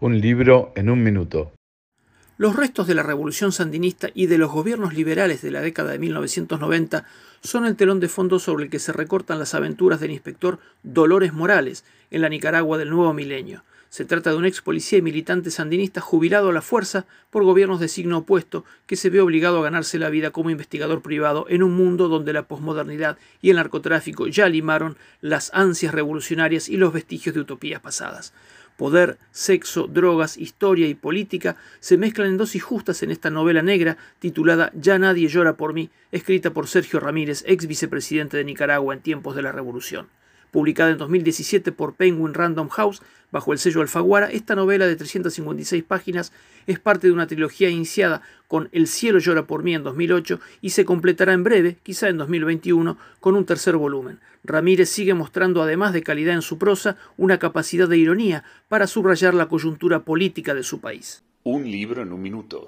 Un libro en un minuto. Los restos de la revolución sandinista y de los gobiernos liberales de la década de 1990 son el telón de fondo sobre el que se recortan las aventuras del inspector Dolores Morales en la Nicaragua del nuevo milenio. Se trata de un ex policía y militante sandinista jubilado a la fuerza por gobiernos de signo opuesto que se ve obligado a ganarse la vida como investigador privado en un mundo donde la posmodernidad y el narcotráfico ya limaron las ansias revolucionarias y los vestigios de utopías pasadas. Poder, sexo, drogas, historia y política se mezclan en dosis justas en esta novela negra titulada Ya nadie llora por mí, escrita por Sergio Ramírez, ex vicepresidente de Nicaragua en tiempos de la Revolución. Publicada en 2017 por Penguin Random House bajo el sello Alfaguara, esta novela de 356 páginas es parte de una trilogía iniciada con El cielo llora por mí en 2008 y se completará en breve, quizá en 2021, con un tercer volumen. Ramírez sigue mostrando, además de calidad en su prosa, una capacidad de ironía para subrayar la coyuntura política de su país. Un libro en un minuto.